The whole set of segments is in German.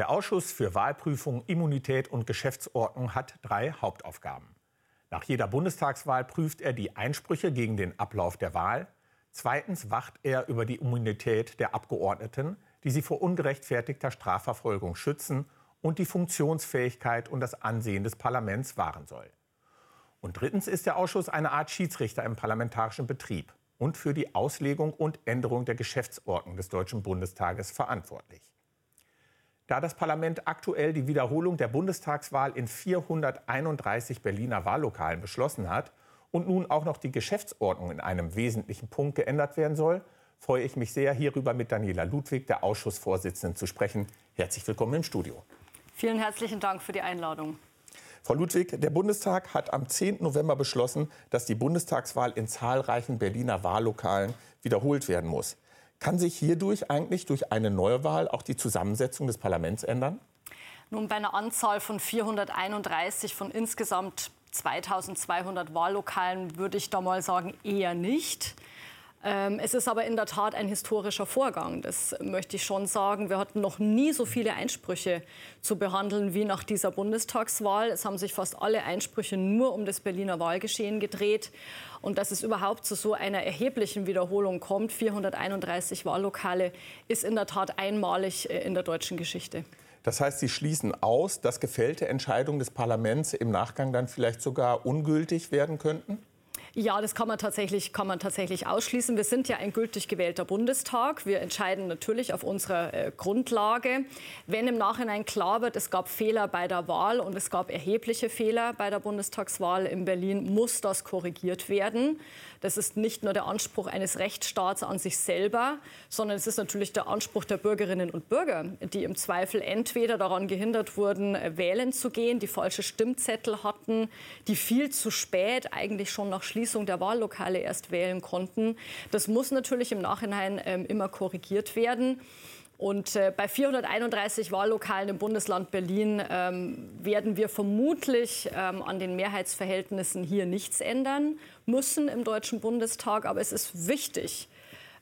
Der Ausschuss für Wahlprüfung, Immunität und Geschäftsordnung hat drei Hauptaufgaben. Nach jeder Bundestagswahl prüft er die Einsprüche gegen den Ablauf der Wahl. Zweitens wacht er über die Immunität der Abgeordneten, die sie vor ungerechtfertigter Strafverfolgung schützen und die Funktionsfähigkeit und das Ansehen des Parlaments wahren soll. Und drittens ist der Ausschuss eine Art Schiedsrichter im parlamentarischen Betrieb und für die Auslegung und Änderung der Geschäftsordnung des Deutschen Bundestages verantwortlich. Da das Parlament aktuell die Wiederholung der Bundestagswahl in 431 Berliner Wahllokalen beschlossen hat und nun auch noch die Geschäftsordnung in einem wesentlichen Punkt geändert werden soll, freue ich mich sehr, hierüber mit Daniela Ludwig, der Ausschussvorsitzenden, zu sprechen. Herzlich willkommen im Studio. Vielen herzlichen Dank für die Einladung. Frau Ludwig, der Bundestag hat am 10. November beschlossen, dass die Bundestagswahl in zahlreichen Berliner Wahllokalen wiederholt werden muss. Kann sich hierdurch eigentlich durch eine Neuwahl auch die Zusammensetzung des Parlaments ändern? Nun, bei einer Anzahl von 431 von insgesamt 2200 Wahllokalen würde ich da mal sagen, eher nicht. Ähm, es ist aber in der Tat ein historischer Vorgang. Das möchte ich schon sagen. Wir hatten noch nie so viele Einsprüche zu behandeln wie nach dieser Bundestagswahl. Es haben sich fast alle Einsprüche nur um das Berliner Wahlgeschehen gedreht. Und dass es überhaupt zu so einer erheblichen Wiederholung kommt, 431 Wahllokale, ist in der Tat einmalig äh, in der deutschen Geschichte. Das heißt, Sie schließen aus, dass gefällte Entscheidungen des Parlaments im Nachgang dann vielleicht sogar ungültig werden könnten? Ja, das kann man, tatsächlich, kann man tatsächlich ausschließen. Wir sind ja ein gültig gewählter Bundestag. Wir entscheiden natürlich auf unserer äh, Grundlage. Wenn im Nachhinein klar wird, es gab Fehler bei der Wahl und es gab erhebliche Fehler bei der Bundestagswahl in Berlin, muss das korrigiert werden. Das ist nicht nur der Anspruch eines Rechtsstaats an sich selber, sondern es ist natürlich der Anspruch der Bürgerinnen und Bürger, die im Zweifel entweder daran gehindert wurden, äh, wählen zu gehen, die falsche Stimmzettel hatten, die viel zu spät eigentlich schon nach Schließung der Wahllokale erst wählen konnten. Das muss natürlich im Nachhinein ähm, immer korrigiert werden. Und äh, bei 431 Wahllokalen im Bundesland Berlin ähm, werden wir vermutlich ähm, an den Mehrheitsverhältnissen hier nichts ändern müssen im Deutschen Bundestag. Aber es ist wichtig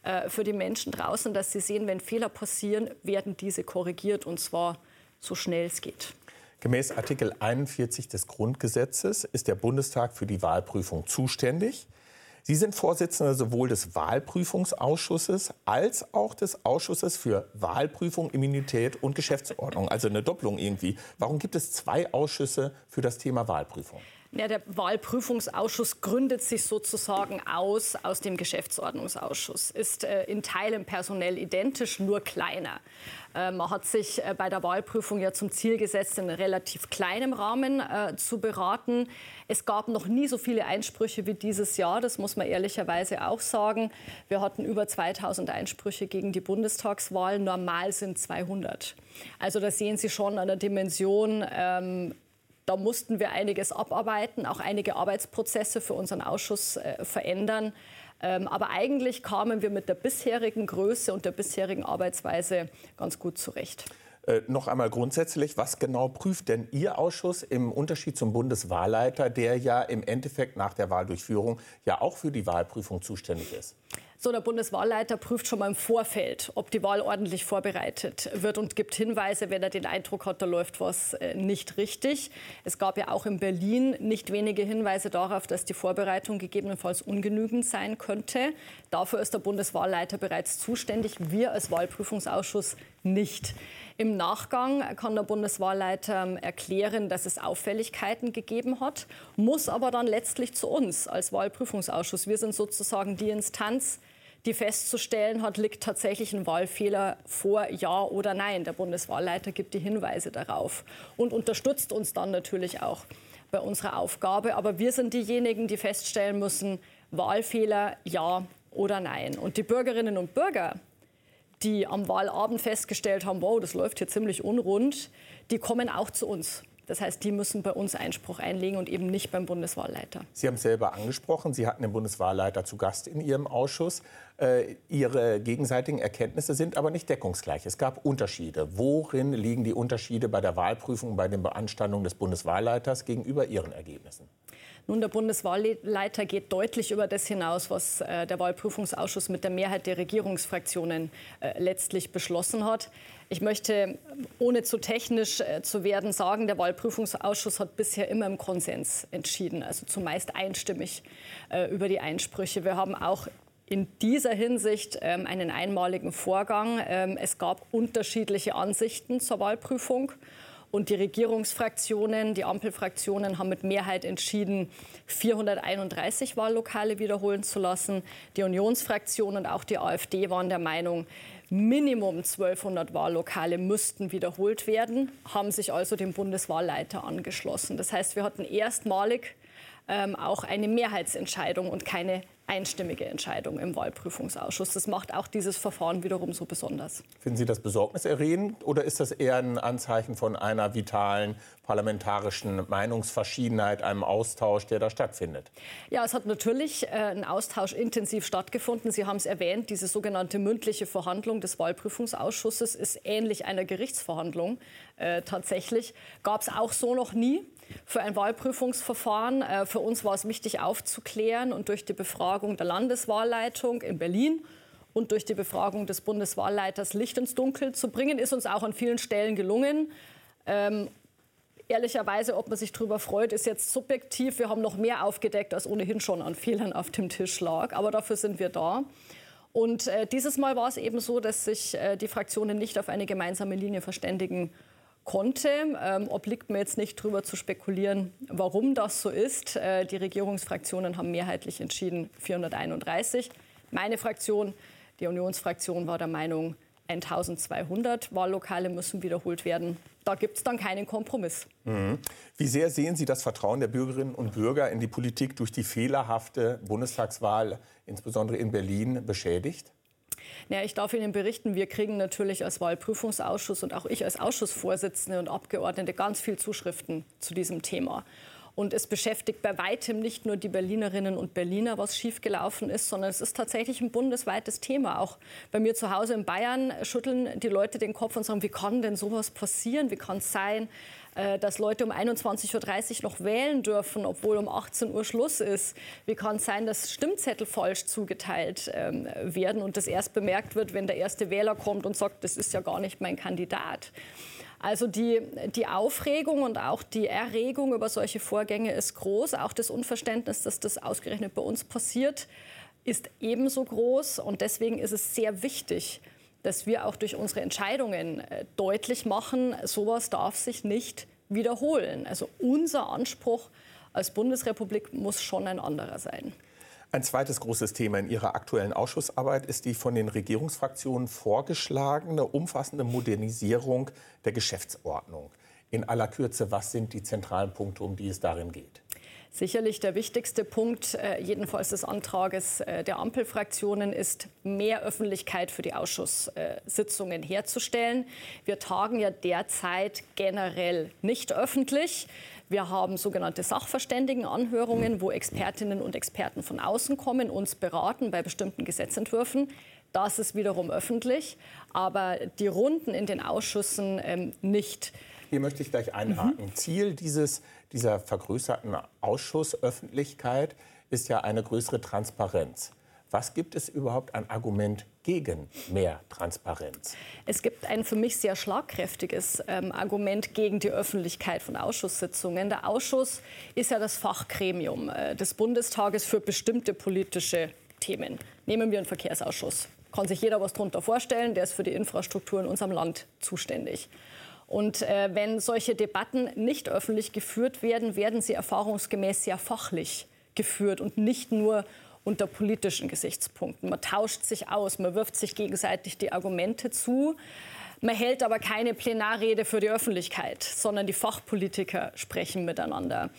äh, für die Menschen draußen, dass sie sehen, wenn Fehler passieren, werden diese korrigiert und zwar so schnell es geht. Gemäß Artikel 41 des Grundgesetzes ist der Bundestag für die Wahlprüfung zuständig. Sie sind Vorsitzender sowohl des Wahlprüfungsausschusses als auch des Ausschusses für Wahlprüfung, Immunität und Geschäftsordnung. Also eine Doppelung irgendwie. Warum gibt es zwei Ausschüsse für das Thema Wahlprüfung? Ja, der Wahlprüfungsausschuss gründet sich sozusagen aus aus dem Geschäftsordnungsausschuss, ist äh, in Teilen personell identisch, nur kleiner. Äh, man hat sich äh, bei der Wahlprüfung ja zum Ziel gesetzt, in relativ kleinem Rahmen äh, zu beraten. Es gab noch nie so viele Einsprüche wie dieses Jahr, das muss man ehrlicherweise auch sagen. Wir hatten über 2000 Einsprüche gegen die Bundestagswahl, normal sind 200. Also da sehen Sie schon an der Dimension, ähm, da mussten wir einiges abarbeiten, auch einige Arbeitsprozesse für unseren Ausschuss äh, verändern. Ähm, aber eigentlich kamen wir mit der bisherigen Größe und der bisherigen Arbeitsweise ganz gut zurecht. Äh, noch einmal grundsätzlich, was genau prüft denn Ihr Ausschuss im Unterschied zum Bundeswahlleiter, der ja im Endeffekt nach der Wahldurchführung ja auch für die Wahlprüfung zuständig ist? So, der Bundeswahlleiter prüft schon mal im Vorfeld, ob die Wahl ordentlich vorbereitet wird und gibt Hinweise, wenn er den Eindruck hat, da läuft was äh, nicht richtig. Es gab ja auch in Berlin nicht wenige Hinweise darauf, dass die Vorbereitung gegebenenfalls ungenügend sein könnte. Dafür ist der Bundeswahlleiter bereits zuständig, wir als Wahlprüfungsausschuss nicht. Im Nachgang kann der Bundeswahlleiter ähm, erklären, dass es Auffälligkeiten gegeben hat, muss aber dann letztlich zu uns als Wahlprüfungsausschuss. Wir sind sozusagen die Instanz, die festzustellen hat, liegt tatsächlich ein Wahlfehler vor, ja oder nein. Der Bundeswahlleiter gibt die Hinweise darauf und unterstützt uns dann natürlich auch bei unserer Aufgabe. Aber wir sind diejenigen, die feststellen müssen, Wahlfehler, ja oder nein. Und die Bürgerinnen und Bürger, die am Wahlabend festgestellt haben, wow, das läuft hier ziemlich unrund, die kommen auch zu uns. Das heißt, die müssen bei uns Einspruch einlegen und eben nicht beim Bundeswahlleiter. Sie haben es selber angesprochen. Sie hatten den Bundeswahlleiter zu Gast in Ihrem Ausschuss. Äh, Ihre gegenseitigen Erkenntnisse sind aber nicht deckungsgleich. Es gab Unterschiede. Worin liegen die Unterschiede bei der Wahlprüfung, bei den Beanstandungen des Bundeswahlleiters gegenüber Ihren Ergebnissen? Nun, der Bundeswahlleiter geht deutlich über das hinaus, was äh, der Wahlprüfungsausschuss mit der Mehrheit der Regierungsfraktionen äh, letztlich beschlossen hat. Ich möchte, ohne zu technisch äh, zu werden, sagen, der Wahlprüfungsausschuss hat bisher immer im Konsens entschieden, also zumeist einstimmig äh, über die Einsprüche. Wir haben auch in dieser Hinsicht ähm, einen einmaligen Vorgang. Ähm, es gab unterschiedliche Ansichten zur Wahlprüfung. Und die Regierungsfraktionen, die Ampelfraktionen haben mit Mehrheit entschieden, 431 Wahllokale wiederholen zu lassen. Die Unionsfraktion und auch die AfD waren der Meinung, Minimum 1200 Wahllokale müssten wiederholt werden, haben sich also dem Bundeswahlleiter angeschlossen. Das heißt, wir hatten erstmalig ähm, auch eine Mehrheitsentscheidung und keine einstimmige Entscheidung im Wahlprüfungsausschuss. Das macht auch dieses Verfahren wiederum so besonders. Finden Sie das besorgniserregend oder ist das eher ein Anzeichen von einer vitalen parlamentarischen Meinungsverschiedenheit, einem Austausch, der da stattfindet? Ja, es hat natürlich äh, ein Austausch intensiv stattgefunden. Sie haben es erwähnt, diese sogenannte mündliche Verhandlung des Wahlprüfungsausschusses ist ähnlich einer Gerichtsverhandlung äh, tatsächlich. Gab es auch so noch nie für ein Wahlprüfungsverfahren. Äh, für uns war es wichtig aufzuklären und durch die Befragung der Landeswahlleitung in Berlin und durch die Befragung des Bundeswahlleiters Licht ins Dunkel zu bringen, ist uns auch an vielen Stellen gelungen. Ähm, ehrlicherweise, ob man sich darüber freut, ist jetzt subjektiv. Wir haben noch mehr aufgedeckt, als ohnehin schon an Fehlern auf dem Tisch lag. Aber dafür sind wir da. Und äh, dieses Mal war es eben so, dass sich äh, die Fraktionen nicht auf eine gemeinsame Linie verständigen konnte. Ähm, obliegt mir jetzt nicht darüber zu spekulieren, warum das so ist. Äh, die Regierungsfraktionen haben mehrheitlich entschieden 431. Meine Fraktion, die Unionsfraktion, war der Meinung, 1200 Wahllokale müssen wiederholt werden. Da gibt es dann keinen Kompromiss. Mhm. Wie sehr sehen Sie das Vertrauen der Bürgerinnen und Bürger in die Politik durch die fehlerhafte Bundestagswahl, insbesondere in Berlin, beschädigt? Ja, ich darf Ihnen berichten, wir kriegen natürlich als Wahlprüfungsausschuss und auch ich als Ausschussvorsitzende und Abgeordnete ganz viel Zuschriften zu diesem Thema. Und es beschäftigt bei weitem nicht nur die Berlinerinnen und Berliner, was schiefgelaufen ist, sondern es ist tatsächlich ein bundesweites Thema. Auch bei mir zu Hause in Bayern schütteln die Leute den Kopf und sagen, wie kann denn sowas passieren? Wie kann es sein, äh, dass Leute um 21.30 Uhr noch wählen dürfen, obwohl um 18 Uhr Schluss ist? Wie kann es sein, dass Stimmzettel falsch zugeteilt ähm, werden und das erst bemerkt wird, wenn der erste Wähler kommt und sagt, das ist ja gar nicht mein Kandidat? Also die, die Aufregung und auch die Erregung über solche Vorgänge ist groß. Auch das Unverständnis, dass das ausgerechnet bei uns passiert, ist ebenso groß. Und deswegen ist es sehr wichtig, dass wir auch durch unsere Entscheidungen äh, deutlich machen, sowas darf sich nicht wiederholen. Also unser Anspruch als Bundesrepublik muss schon ein anderer sein. Ein zweites großes Thema in Ihrer aktuellen Ausschussarbeit ist die von den Regierungsfraktionen vorgeschlagene umfassende Modernisierung der Geschäftsordnung. In aller Kürze, was sind die zentralen Punkte, um die es darin geht? Sicherlich der wichtigste Punkt, äh, jedenfalls des Antrages äh, der Ampelfraktionen, ist, mehr Öffentlichkeit für die Ausschusssitzungen herzustellen. Wir tagen ja derzeit generell nicht öffentlich. Wir haben sogenannte Sachverständigenanhörungen, wo Expertinnen und Experten von außen kommen, uns beraten bei bestimmten Gesetzentwürfen. Das ist wiederum öffentlich, aber die Runden in den Ausschüssen ähm, nicht. Hier möchte ich gleich einhaken. Mhm. Ziel dieses, dieser vergrößerten Ausschussöffentlichkeit ist ja eine größere Transparenz. Was gibt es überhaupt an Argument gegen mehr Transparenz? Es gibt ein für mich sehr schlagkräftiges ähm, Argument gegen die Öffentlichkeit von Ausschusssitzungen. Der Ausschuss ist ja das Fachgremium äh, des Bundestages für bestimmte politische Themen. Nehmen wir einen Verkehrsausschuss. Kann sich jeder was darunter vorstellen. Der ist für die Infrastruktur in unserem Land zuständig. Und äh, wenn solche Debatten nicht öffentlich geführt werden, werden sie erfahrungsgemäß sehr fachlich geführt und nicht nur unter politischen Gesichtspunkten. Man tauscht sich aus, man wirft sich gegenseitig die Argumente zu. Man hält aber keine Plenarrede für die Öffentlichkeit, sondern die Fachpolitiker sprechen miteinander.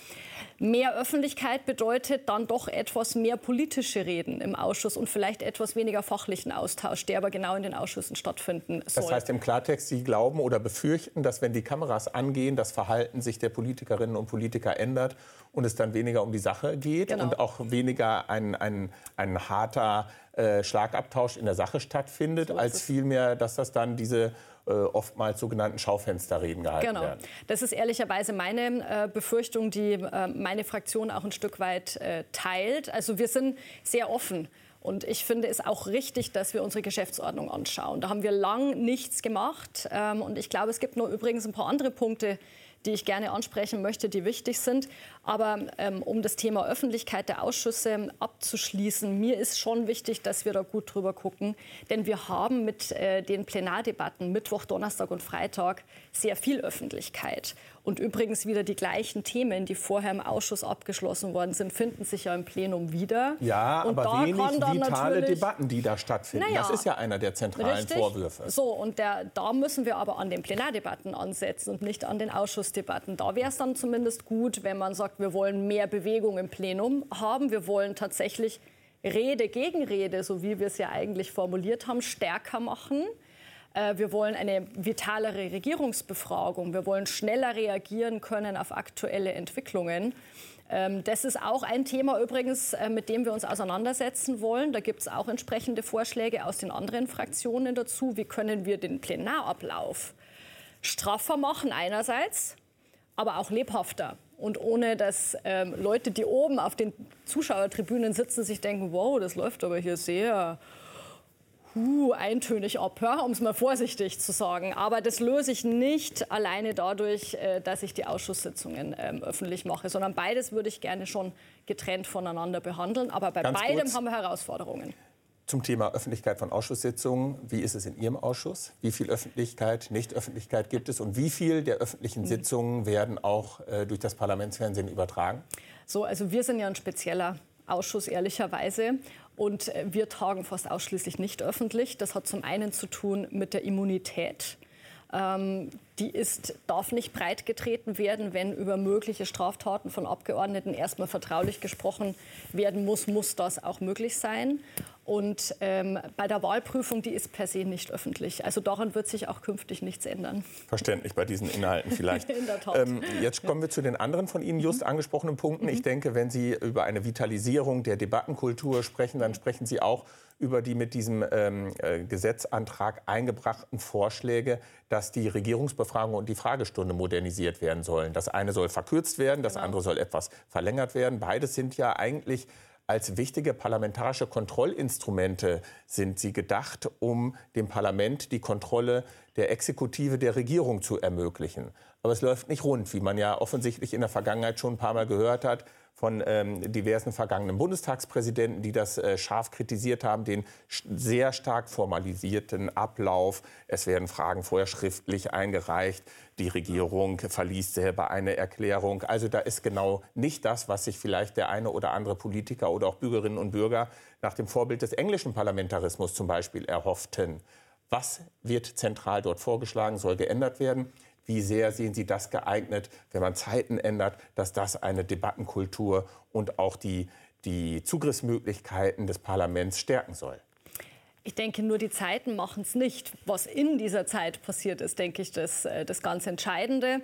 Mehr Öffentlichkeit bedeutet dann doch etwas mehr politische Reden im Ausschuss und vielleicht etwas weniger fachlichen Austausch, der aber genau in den Ausschüssen stattfinden soll. Das heißt im Klartext, Sie glauben oder befürchten, dass wenn die Kameras angehen, das Verhalten sich der Politikerinnen und Politiker ändert und es dann weniger um die Sache geht genau. und auch weniger ein, ein, ein harter äh, Schlagabtausch in der Sache stattfindet, so als vielmehr, dass das dann diese äh, oftmals sogenannten Schaufensterreden gehalten genau. werden. Das ist ehrlicherweise meine äh, Befürchtung, die äh, meine Fraktion auch ein Stück weit äh, teilt. Also wir sind sehr offen. Und ich finde es auch richtig, dass wir unsere Geschäftsordnung anschauen. Da haben wir lang nichts gemacht. Ähm, und ich glaube, es gibt nur übrigens ein paar andere Punkte, die ich gerne ansprechen möchte, die wichtig sind. Aber ähm, um das Thema Öffentlichkeit der Ausschüsse abzuschließen, mir ist schon wichtig, dass wir da gut drüber gucken. Denn wir haben mit äh, den Plenardebatten Mittwoch, Donnerstag und Freitag sehr viel Öffentlichkeit. Und übrigens wieder die gleichen Themen, die vorher im Ausschuss abgeschlossen worden sind, finden sich ja im Plenum wieder. Ja, und aber wenig vitale Debatten, die da stattfinden. Naja, das ist ja einer der zentralen richtig. Vorwürfe. So, und der, da müssen wir aber an den Plenardebatten ansetzen und nicht an den Ausschussdebatten. Da wäre es dann zumindest gut, wenn man sagt, wir wollen mehr Bewegung im Plenum haben. Wir wollen tatsächlich Rede gegen Rede, so wie wir es ja eigentlich formuliert haben, stärker machen. Äh, wir wollen eine vitalere Regierungsbefragung. Wir wollen schneller reagieren können auf aktuelle Entwicklungen. Ähm, das ist auch ein Thema übrigens, äh, mit dem wir uns auseinandersetzen wollen. Da gibt es auch entsprechende Vorschläge aus den anderen Fraktionen dazu. Wie können wir den Plenarablauf straffer machen einerseits, aber auch lebhafter. Und ohne dass ähm, Leute, die oben auf den Zuschauertribünen sitzen, sich denken, wow, das läuft aber hier sehr uh, eintönig ab, ja, um es mal vorsichtig zu sagen. Aber das löse ich nicht alleine dadurch, äh, dass ich die Ausschusssitzungen ähm, öffentlich mache, sondern beides würde ich gerne schon getrennt voneinander behandeln. Aber bei Ganz beidem kurz. haben wir Herausforderungen. Zum Thema Öffentlichkeit von Ausschusssitzungen. Wie ist es in Ihrem Ausschuss? Wie viel Öffentlichkeit, Nicht-Öffentlichkeit gibt es? Und wie viel der öffentlichen mhm. Sitzungen werden auch äh, durch das Parlamentsfernsehen übertragen? So, also wir sind ja ein spezieller Ausschuss, ehrlicherweise. Und äh, wir tagen fast ausschließlich nicht öffentlich. Das hat zum einen zu tun mit der Immunität. Ähm, die ist, darf nicht breit getreten werden, wenn über mögliche Straftaten von Abgeordneten erstmal vertraulich gesprochen werden muss, muss das auch möglich sein. Und ähm, bei der Wahlprüfung, die ist per se nicht öffentlich. Also daran wird sich auch künftig nichts ändern. Verständlich bei diesen Inhalten vielleicht. In. Ähm, jetzt kommen wir zu den anderen von Ihnen just mhm. angesprochenen Punkten. Ich mhm. denke, wenn Sie über eine Vitalisierung der Debattenkultur sprechen, dann sprechen Sie auch über die mit diesem ähm, äh, Gesetzantrag eingebrachten Vorschläge, dass die Regierungsbefragung und die Fragestunde modernisiert werden sollen. Das eine soll verkürzt werden, das genau. andere soll etwas verlängert werden. Beides sind ja eigentlich als wichtige parlamentarische Kontrollinstrumente sind sie gedacht, um dem Parlament die Kontrolle der Exekutive der Regierung zu ermöglichen. Aber es läuft nicht rund, wie man ja offensichtlich in der Vergangenheit schon ein paar Mal gehört hat von ähm, diversen vergangenen Bundestagspräsidenten, die das äh, scharf kritisiert haben, den sehr stark formalisierten Ablauf. Es werden Fragen vorher schriftlich eingereicht. Die Regierung verliest selber eine Erklärung. Also da ist genau nicht das, was sich vielleicht der eine oder andere Politiker oder auch Bürgerinnen und Bürger nach dem Vorbild des englischen Parlamentarismus zum Beispiel erhofften. Was wird zentral dort vorgeschlagen, soll geändert werden? Wie sehr sehen Sie das geeignet, wenn man Zeiten ändert, dass das eine Debattenkultur und auch die, die Zugriffsmöglichkeiten des Parlaments stärken soll? Ich denke, nur die Zeiten machen es nicht. Was in dieser Zeit passiert ist, denke ich, das, äh, das ganz Entscheidende.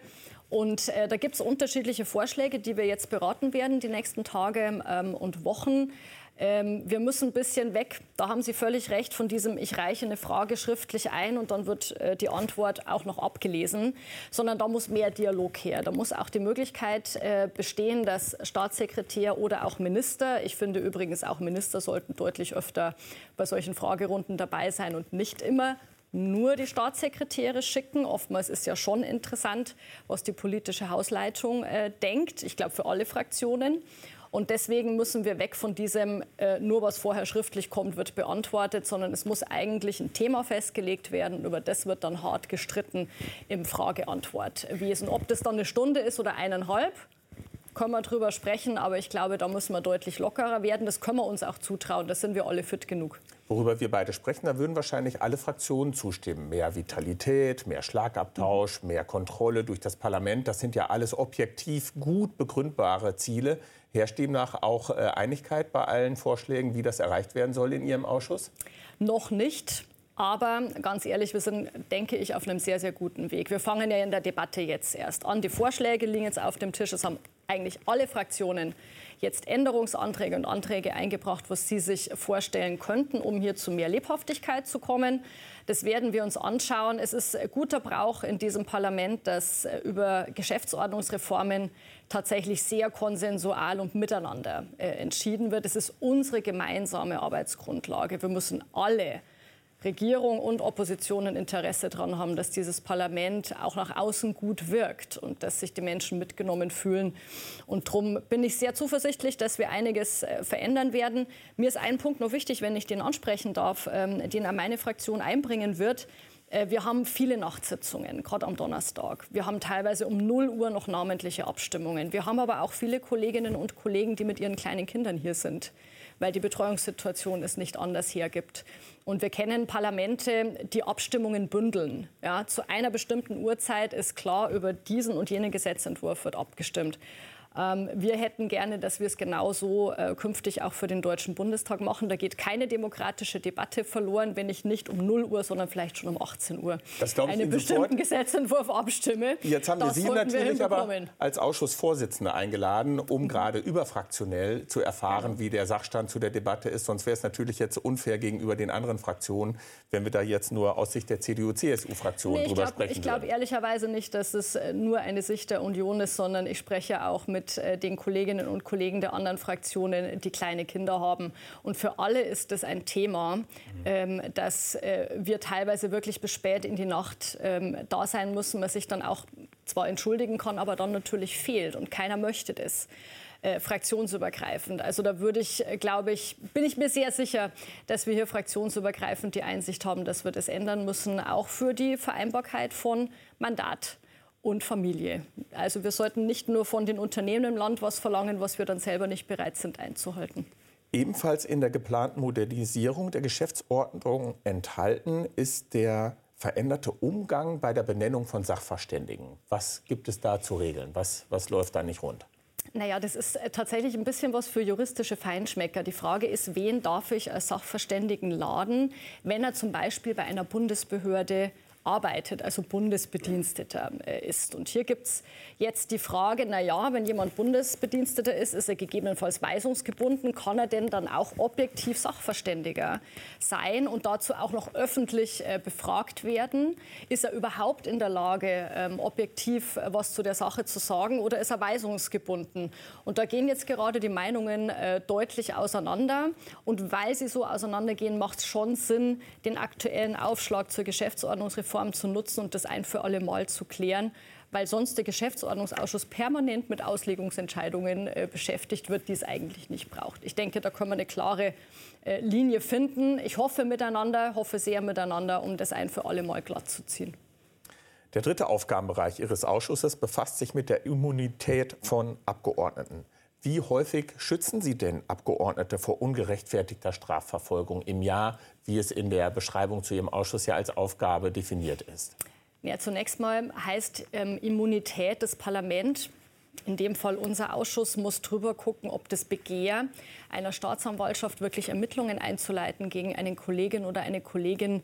Und äh, da gibt es unterschiedliche Vorschläge, die wir jetzt beraten werden die nächsten Tage ähm, und Wochen. Ähm, wir müssen ein bisschen weg, da haben Sie völlig recht, von diesem, ich reiche eine Frage schriftlich ein und dann wird äh, die Antwort auch noch abgelesen, sondern da muss mehr Dialog her. Da muss auch die Möglichkeit äh, bestehen, dass Staatssekretär oder auch Minister, ich finde übrigens auch Minister sollten deutlich öfter bei solchen Fragerunden dabei sein und nicht immer nur die Staatssekretäre schicken. Oftmals ist ja schon interessant, was die politische Hausleitung äh, denkt. Ich glaube, für alle Fraktionen. Und deswegen müssen wir weg von diesem, äh, nur was vorher schriftlich kommt, wird beantwortet, sondern es muss eigentlich ein Thema festgelegt werden. Über das wird dann hart gestritten im Frage-Antwort-Wesen. Ob das dann eine Stunde ist oder eineinhalb, können wir drüber sprechen, aber ich glaube, da müssen wir deutlich lockerer werden. Das können wir uns auch zutrauen, da sind wir alle fit genug. Worüber wir beide sprechen, da würden wahrscheinlich alle Fraktionen zustimmen. Mehr Vitalität, mehr Schlagabtausch, mehr Kontrolle durch das Parlament. Das sind ja alles objektiv gut begründbare Ziele. Herrscht demnach auch äh, Einigkeit bei allen Vorschlägen, wie das erreicht werden soll in Ihrem Ausschuss? Noch nicht. Aber ganz ehrlich, wir sind, denke ich, auf einem sehr, sehr guten Weg. Wir fangen ja in der Debatte jetzt erst an. Die Vorschläge liegen jetzt auf dem Tisch. Es haben eigentlich alle Fraktionen jetzt Änderungsanträge und Anträge eingebracht, was sie sich vorstellen könnten, um hier zu mehr Lebhaftigkeit zu kommen. Das werden wir uns anschauen. Es ist guter Brauch in diesem Parlament, dass über Geschäftsordnungsreformen tatsächlich sehr konsensual und miteinander äh, entschieden wird. Es ist unsere gemeinsame Arbeitsgrundlage. Wir müssen alle Regierung und Opposition ein Interesse daran haben, dass dieses Parlament auch nach außen gut wirkt und dass sich die Menschen mitgenommen fühlen. Und darum bin ich sehr zuversichtlich, dass wir einiges äh, verändern werden. Mir ist ein Punkt noch wichtig, wenn ich den ansprechen darf, ähm, den meine Fraktion einbringen wird. Äh, wir haben viele Nachtsitzungen, gerade am Donnerstag. Wir haben teilweise um 0 Uhr noch namentliche Abstimmungen. Wir haben aber auch viele Kolleginnen und Kollegen, die mit ihren kleinen Kindern hier sind, weil die Betreuungssituation es nicht anders hergibt. Und wir kennen Parlamente, die Abstimmungen bündeln. Ja, zu einer bestimmten Uhrzeit ist klar, über diesen und jenen Gesetzentwurf wird abgestimmt. Ähm, wir hätten gerne, dass wir es genauso äh, künftig auch für den Deutschen Bundestag machen. Da geht keine demokratische Debatte verloren, wenn ich nicht um 0 Uhr, sondern vielleicht schon um 18 Uhr einen bestimmten Gesetzentwurf abstimme. Jetzt haben wir das Sie natürlich wir aber als Ausschussvorsitzende eingeladen, um mhm. gerade überfraktionell zu erfahren, ja. wie der Sachstand zu der Debatte ist. Sonst wäre es natürlich jetzt unfair gegenüber den anderen Fraktionen, wenn wir da jetzt nur aus Sicht der CDU-CSU-Fraktion nee, drüber glaub, sprechen. Ich glaube ehrlicherweise nicht, dass es äh, nur eine Sicht der Union ist, sondern ich spreche auch mit mit äh, den Kolleginnen und Kollegen der anderen Fraktionen, die kleine Kinder haben. Und für alle ist das ein Thema, ähm, dass äh, wir teilweise wirklich bis spät in die Nacht ähm, da sein müssen, man sich dann auch zwar entschuldigen kann, aber dann natürlich fehlt. Und keiner möchte das. Äh, fraktionsübergreifend. Also da würde ich, glaube ich, bin ich mir sehr sicher, dass wir hier fraktionsübergreifend die Einsicht haben, dass wir das ändern müssen, auch für die Vereinbarkeit von Mandat und Familie. Also wir sollten nicht nur von den Unternehmen im Land was verlangen, was wir dann selber nicht bereit sind einzuhalten. Ebenfalls in der geplanten Modernisierung der Geschäftsordnung enthalten ist der veränderte Umgang bei der Benennung von Sachverständigen. Was gibt es da zu regeln? Was, was läuft da nicht rund? Naja, das ist äh, tatsächlich ein bisschen was für juristische Feinschmecker. Die Frage ist, wen darf ich als Sachverständigen laden, wenn er zum Beispiel bei einer Bundesbehörde arbeitet, also Bundesbediensteter äh, ist. Und hier gibt es jetzt die Frage, na ja, wenn jemand Bundesbediensteter ist, ist er gegebenenfalls weisungsgebunden, kann er denn dann auch objektiv Sachverständiger sein und dazu auch noch öffentlich äh, befragt werden? Ist er überhaupt in der Lage, ähm, objektiv äh, was zu der Sache zu sagen oder ist er weisungsgebunden? Und da gehen jetzt gerade die Meinungen deutlich auseinander. Und weil sie so auseinandergehen, macht es schon Sinn, den aktuellen Aufschlag zur Geschäftsordnungsreform Form zu nutzen und das ein für alle Mal zu klären, weil sonst der Geschäftsordnungsausschuss permanent mit Auslegungsentscheidungen äh, beschäftigt wird, die es eigentlich nicht braucht. Ich denke, da können wir eine klare äh, Linie finden. Ich hoffe miteinander, hoffe sehr miteinander, um das ein für alle Mal glatt zu ziehen. Der dritte Aufgabenbereich Ihres Ausschusses befasst sich mit der Immunität von Abgeordneten. Wie häufig schützen Sie denn Abgeordnete vor ungerechtfertigter Strafverfolgung im Jahr, wie es in der Beschreibung zu Ihrem Ausschuss ja als Aufgabe definiert ist? Ja, zunächst mal heißt ähm, Immunität des Parlaments, in dem Fall unser Ausschuss, muss drüber gucken, ob das Begehr einer Staatsanwaltschaft wirklich Ermittlungen einzuleiten gegen einen Kollegen oder eine Kollegin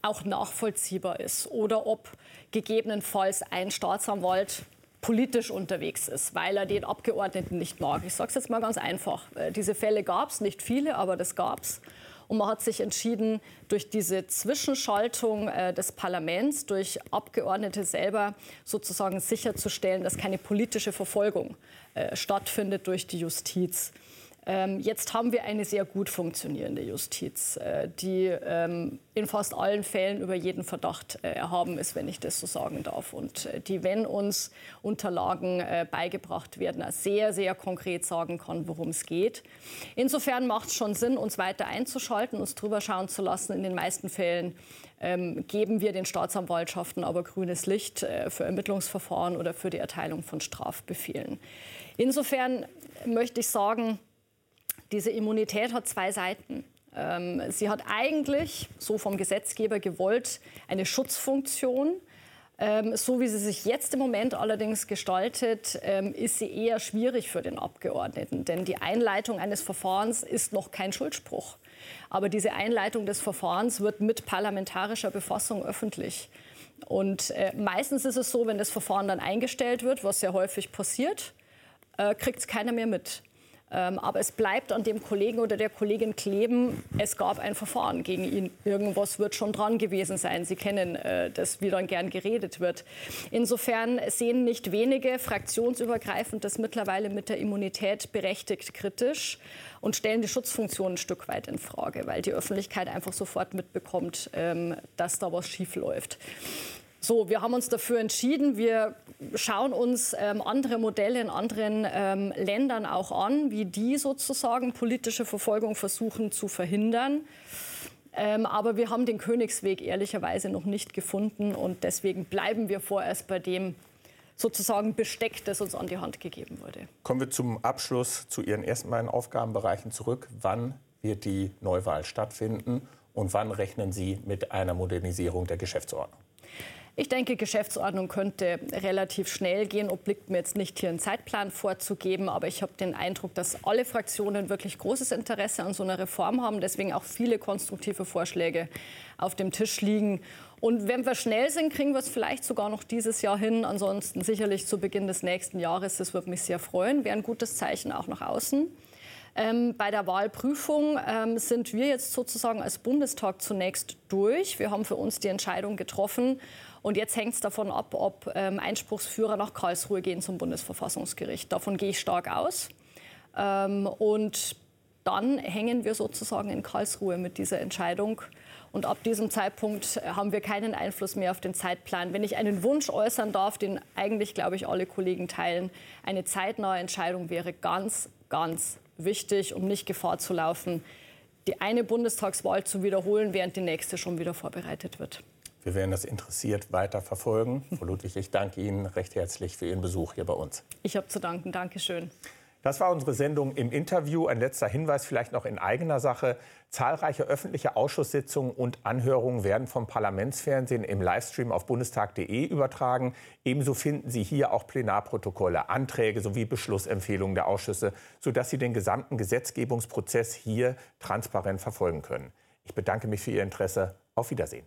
auch nachvollziehbar ist oder ob gegebenenfalls ein Staatsanwalt politisch unterwegs ist, weil er den Abgeordneten nicht mag. Ich sage es jetzt mal ganz einfach. Äh, diese Fälle gab es, nicht viele, aber das gab es. Und man hat sich entschieden, durch diese Zwischenschaltung äh, des Parlaments, durch Abgeordnete selber sozusagen sicherzustellen, dass keine politische Verfolgung äh, stattfindet durch die Justiz. Ähm, jetzt haben wir eine sehr gut funktionierende Justiz, äh, die ähm, in fast allen Fällen über jeden Verdacht äh, erhaben ist, wenn ich das so sagen darf. Und äh, die, wenn uns Unterlagen beigebracht werden, sehr, sehr konkret sagen kann, worum es geht. Insofern macht es schon Sinn, uns weiter einzuschalten, uns drüber schauen zu lassen. In den meisten Fällen ähm, geben wir den Staatsanwaltschaften aber grünes Licht für Ermittlungsverfahren oder für die Erteilung von Strafbefehlen. Insofern möchte ich sagen, diese Immunität hat zwei Seiten. Ähm, sie hat eigentlich, so vom Gesetzgeber gewollt, eine Schutzfunktion. Ähm, so wie sie sich jetzt im Moment allerdings gestaltet, ähm, ist sie eher schwierig für den Abgeordneten. Denn die Einleitung eines Verfahrens ist noch kein Schuldspruch. Aber diese Einleitung des Verfahrens wird mit parlamentarischer Befassung öffentlich. Und äh, meistens ist es so, wenn das Verfahren dann eingestellt wird, was sehr häufig passiert, äh, kriegt es keiner mehr mit. Ähm, aber es bleibt an dem Kollegen oder der Kollegin kleben, es gab ein Verfahren gegen ihn. Irgendwas wird schon dran gewesen sein. Sie kennen äh, das, wie dann gern geredet wird. Insofern sehen nicht wenige fraktionsübergreifend das mittlerweile mit der Immunität berechtigt kritisch und stellen die Schutzfunktion ein Stück weit in Frage, weil die Öffentlichkeit einfach sofort mitbekommt, ähm, dass da was schief läuft. So, wir haben uns dafür entschieden. Wir schauen uns ähm, andere Modelle in anderen ähm, Ländern auch an, wie die sozusagen politische Verfolgung versuchen zu verhindern. Ähm, aber wir haben den Königsweg ehrlicherweise noch nicht gefunden und deswegen bleiben wir vorerst bei dem sozusagen Besteck, das uns an die Hand gegeben wurde. Kommen wir zum Abschluss zu Ihren ersten beiden Aufgabenbereichen zurück. Wann wird die Neuwahl stattfinden und wann rechnen Sie mit einer Modernisierung der Geschäftsordnung? Ich denke, Geschäftsordnung könnte relativ schnell gehen. Obliegt mir jetzt nicht, hier einen Zeitplan vorzugeben. Aber ich habe den Eindruck, dass alle Fraktionen wirklich großes Interesse an so einer Reform haben. Deswegen auch viele konstruktive Vorschläge auf dem Tisch liegen. Und wenn wir schnell sind, kriegen wir es vielleicht sogar noch dieses Jahr hin. Ansonsten sicherlich zu Beginn des nächsten Jahres. Das würde mich sehr freuen. Wäre ein gutes Zeichen auch nach außen. Ähm, bei der Wahlprüfung ähm, sind wir jetzt sozusagen als Bundestag zunächst durch. Wir haben für uns die Entscheidung getroffen, und jetzt hängt es davon ab, ob ähm, Einspruchsführer nach Karlsruhe gehen zum Bundesverfassungsgericht. Davon gehe ich stark aus. Ähm, und dann hängen wir sozusagen in Karlsruhe mit dieser Entscheidung. Und ab diesem Zeitpunkt äh, haben wir keinen Einfluss mehr auf den Zeitplan. Wenn ich einen Wunsch äußern darf, den eigentlich, glaube ich, alle Kollegen teilen, eine zeitnahe Entscheidung wäre ganz, ganz wichtig, um nicht Gefahr zu laufen, die eine Bundestagswahl zu wiederholen, während die nächste schon wieder vorbereitet wird. Wir werden das interessiert weiter verfolgen. Frau Ludwig, ich danke Ihnen recht herzlich für Ihren Besuch hier bei uns. Ich habe zu danken. Dankeschön. Das war unsere Sendung im Interview. Ein letzter Hinweis vielleicht noch in eigener Sache. Zahlreiche öffentliche Ausschusssitzungen und Anhörungen werden vom Parlamentsfernsehen im Livestream auf bundestag.de übertragen. Ebenso finden Sie hier auch Plenarprotokolle, Anträge sowie Beschlussempfehlungen der Ausschüsse, sodass Sie den gesamten Gesetzgebungsprozess hier transparent verfolgen können. Ich bedanke mich für Ihr Interesse. Auf Wiedersehen.